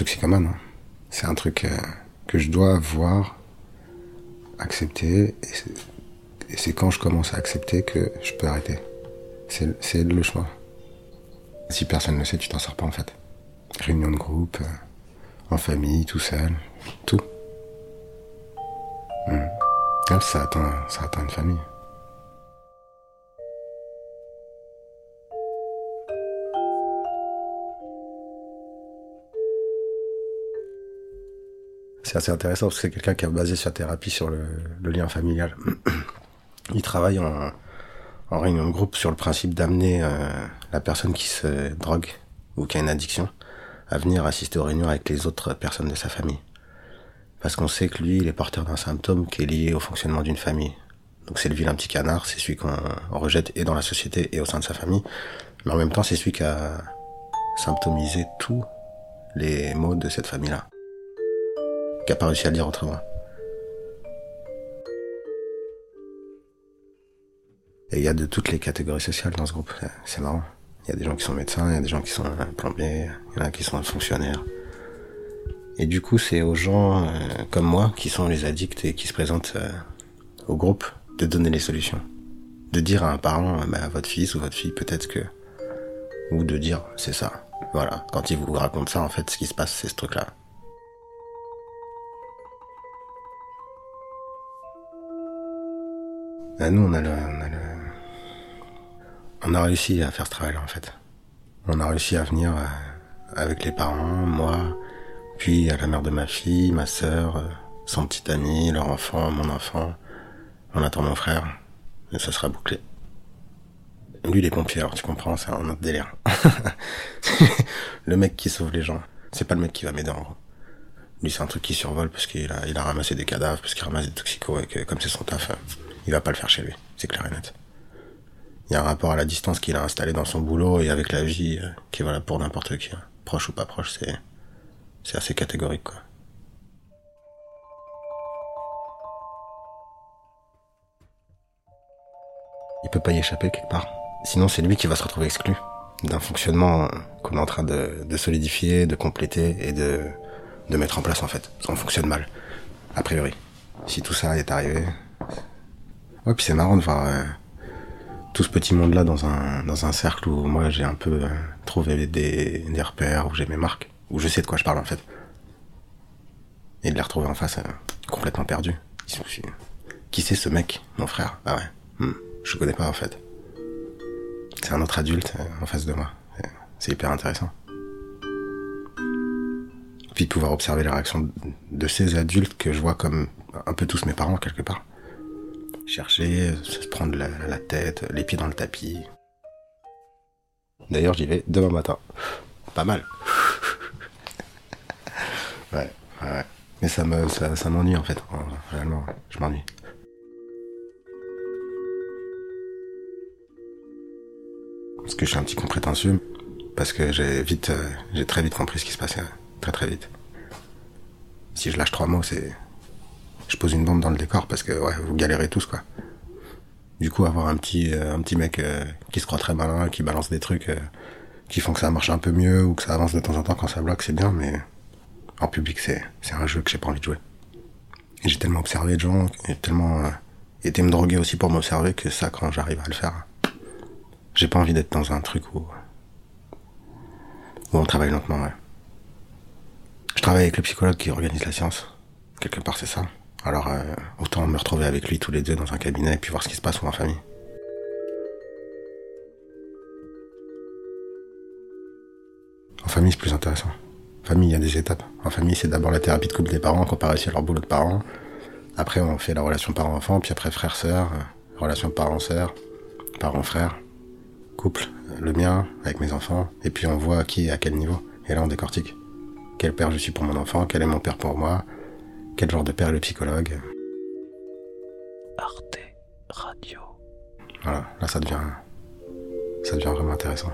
toxicomane. Hein. C'est un truc euh, que je dois voir, accepter, et c'est quand je commence à accepter que je peux arrêter. C'est le choix. Si personne ne le sait, tu t'en sors pas en fait. Réunion de groupe, euh, en famille, tout seul, tout. Hmm. Ça, atteint, ça atteint une famille. C'est assez intéressant parce que c'est quelqu'un qui a basé sa thérapie sur le, lien familial. Il travaille en, réunion de groupe sur le principe d'amener euh, la personne qui se drogue ou qui a une addiction à venir assister aux réunions avec les autres personnes de sa famille. Parce qu'on sait que lui, il est porteur d'un symptôme qui est lié au fonctionnement d'une famille. Donc c'est le vilain petit canard, c'est celui qu'on rejette et dans la société et au sein de sa famille. Mais en même temps, c'est celui qui a symptomisé tous les maux de cette famille-là qui a pas réussi à le dire autrement. Et il y a de toutes les catégories sociales dans ce groupe. C'est marrant. Il y a des gens qui sont médecins, il y a des gens qui sont plombiers, il y en a qui sont fonctionnaires. Et du coup, c'est aux gens euh, comme moi, qui sont les addicts et qui se présentent euh, au groupe, de donner les solutions. De dire à un parent, bah, votre fils ou votre fille, peut-être que... Ou de dire, c'est ça. Voilà. Quand il vous raconte ça, en fait, ce qui se passe, c'est ce truc-là. Bah, nous, on a, le, on a réussi à faire ce travail-là, en fait. On a réussi à venir euh, avec les parents, moi, puis à la mère de ma fille, ma sœur, euh, son petit ami, leur enfant, mon enfant. On attend mon frère. Et ça sera bouclé. Lui, il est pompier, alors tu comprends, c'est un autre délire. le mec qui sauve les gens. C'est pas le mec qui va m'aider, en gros. Lui, c'est un truc qui survole parce qu'il a, ramassé des cadavres, parce qu'il ramasse des toxicos et que, comme c'est son taf, il va pas le faire chez lui, c'est clair et net. Il y a un rapport à la distance qu'il a installé dans son boulot et avec la vie euh, qui est pour n'importe qui. Hein. Proche ou pas proche, c'est, c'est assez catégorique, quoi. Il peut pas y échapper quelque part. Sinon, c'est lui qui va se retrouver exclu d'un fonctionnement qu'on est en train de, de, solidifier, de compléter et de, de mettre en place en fait. Ça fonctionne mal, a priori. Si tout ça est arrivé, Ouais, puis c'est marrant de voir euh, tout ce petit monde-là dans un, dans un cercle où moi j'ai un peu euh, trouvé des, des repères, où j'ai mes marques, où je sais de quoi je parle en fait. Et de les retrouver en face, euh, complètement perdu. Qui c'est ce mec, mon frère? Ah ouais, hmm, je connais pas en fait. C'est un autre adulte en face de moi. C'est hyper intéressant. Puis de pouvoir observer les réactions de ces adultes que je vois comme un peu tous mes parents quelque part chercher, se prendre la, tête, les pieds dans le tapis. D'ailleurs, j'y vais demain matin. Pas mal. ouais, ouais. Mais ça me, ça, m'ennuie en fait. Réellement, je m'ennuie. Parce que je suis un petit con prétentieux. Parce que j'ai vite, euh, j'ai très vite compris ce qui se passait. Très très vite. Si je lâche trois mots, c'est, je pose une bombe dans le décor parce que ouais, vous galérez tous quoi. Du coup, avoir un petit euh, un petit mec euh, qui se croit très malin, qui balance des trucs euh, qui font que ça marche un peu mieux ou que ça avance de temps en temps quand ça bloque, c'est bien, mais en public, c'est c'est un jeu que j'ai pas envie de jouer. Et j'ai tellement observé de gens, et tellement été me droguer aussi pour m'observer que ça, quand j'arrive à le faire, j'ai pas envie d'être dans un truc où où on travaille lentement. Ouais. Je travaille avec le psychologue qui organise la science. Quelque part, c'est ça. Alors euh, autant me retrouver avec lui tous les deux dans un cabinet et puis voir ce qui se passe en famille. En famille, c'est plus intéressant. En famille, il y a des étapes. En famille, c'est d'abord la thérapie de couple des parents qu'on à leur boulot de parents. Après, on fait la relation parent-enfant, puis après frère-sœur, euh, relation parent-sœur, parent-frère, couple, le mien avec mes enfants, et puis on voit qui est à quel niveau. Et là, on décortique. Quel père je suis pour mon enfant, quel est mon père pour moi, quel genre de père est le psychologue Arte Radio. Voilà, là ça devient, ça devient vraiment intéressant.